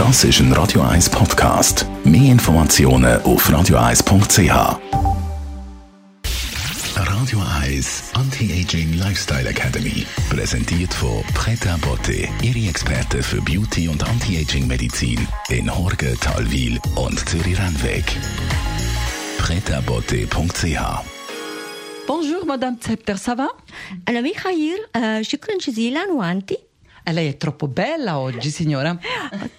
Das ist ein Radio 1 Podcast. Mehr Informationen auf radio1.ch. Radio 1 Anti-Aging Lifestyle Academy. Präsentiert von Preta Botte, Ihre Experte für Beauty und Anti-Aging Medizin in Horge, Talwil und Zürich-Rennweg. pretabotte.ch Bonjour Madame Zepter, ça va? أنا ميخائيل آه، شكرا جزيلا وأنت Lei è troppo bella oggi, signora.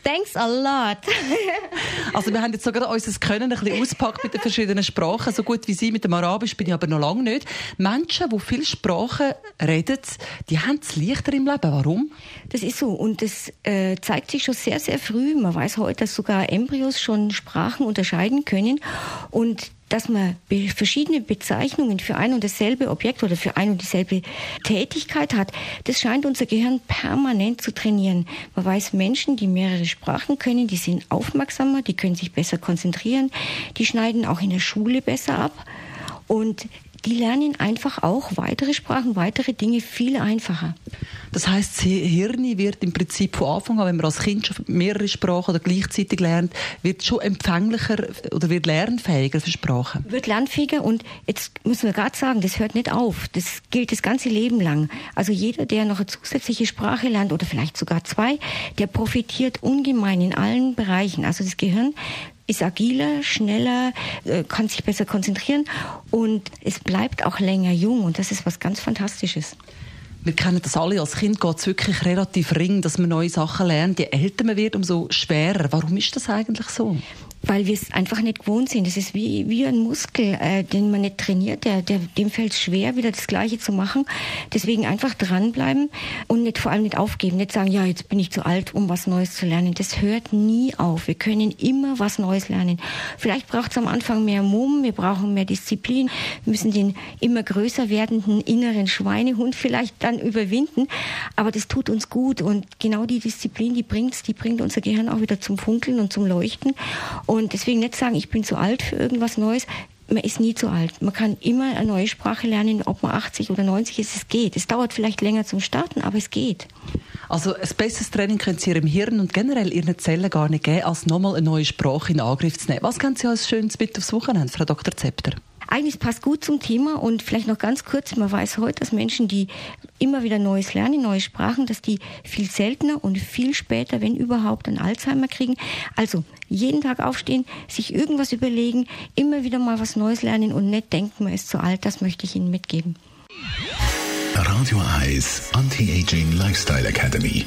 Thanks a lot. Also wir haben jetzt sogar unser Können ein bisschen auspackt mit den verschiedenen Sprachen. So gut wie Sie mit dem Arabisch bin ich aber noch lange nicht. Menschen, die viele Sprachen reden, die haben es leichter im Leben. Warum? Das ist so und das äh, zeigt sich schon sehr, sehr früh. Man weiß heute, dass sogar Embryos schon Sprachen unterscheiden können und dass man verschiedene Bezeichnungen für ein und dasselbe Objekt oder für ein und dieselbe Tätigkeit hat, das scheint unser Gehirn permanent zu trainieren. Man weiß, Menschen, die mehrere Sprachen können, die sind aufmerksamer, die können sich besser konzentrieren, die schneiden auch in der Schule besser ab und die lernen einfach auch weitere Sprachen, weitere Dinge viel einfacher. Das heißt, das Hirn wird im Prinzip von Anfang an, wenn man als Kind schon mehrere Sprachen oder gleichzeitig lernt, wird schon empfänglicher oder wird lernfähiger für Sprachen. Wird lernfähiger und jetzt müssen wir gerade sagen, das hört nicht auf. Das gilt das ganze Leben lang. Also jeder, der noch eine zusätzliche Sprache lernt oder vielleicht sogar zwei, der profitiert ungemein in allen Bereichen. Also das Gehirn ist agiler, schneller, äh, kann sich besser konzentrieren und es bleibt auch länger jung und das ist was ganz Fantastisches. Wir kennen das alle, als Kind geht es wirklich relativ ring, dass man neue Sachen lernt. Je älter man wird, umso schwerer. Warum ist das eigentlich so? Weil wir es einfach nicht gewohnt sind. Das ist wie, wie ein Muskel, äh, den man nicht trainiert. Der, der, dem fällt es schwer, wieder das Gleiche zu machen. Deswegen einfach dranbleiben und nicht, vor allem nicht aufgeben. Nicht sagen, ja, jetzt bin ich zu alt, um was Neues zu lernen. Das hört nie auf. Wir können immer was Neues lernen. Vielleicht braucht es am Anfang mehr Mumm, wir brauchen mehr Disziplin, wir müssen den immer größer werdenden inneren Schweinehund vielleicht dann überwinden. Aber das tut uns gut und genau die Disziplin, die bringt's, die bringt unser Gehirn auch wieder zum Funkeln und zum Leuchten. Deswegen nicht sagen, ich bin zu alt für irgendwas Neues. Man ist nie zu alt. Man kann immer eine neue Sprache lernen, ob man 80 oder 90 ist. Es geht. Es dauert vielleicht länger zum Starten, aber es geht. Also ein besseres Training können Sie Ihrem Hirn und generell Ihren Zellen gar nicht geben, als nochmal eine neue Sprache in Angriff zu nehmen. Was können Sie als Schönes mit aufs Wochenende, Frau Dr. Zepter? Eigentlich passt gut zum Thema und vielleicht noch ganz kurz, man weiß heute, dass Menschen, die immer wieder Neues lernen, neue Sprachen, dass die viel seltener und viel später, wenn überhaupt, ein Alzheimer kriegen. Also jeden Tag aufstehen, sich irgendwas überlegen, immer wieder mal was Neues lernen und nicht denken, man ist zu alt, das möchte ich Ihnen mitgeben. Radio 1 Anti-Aging Lifestyle Academy.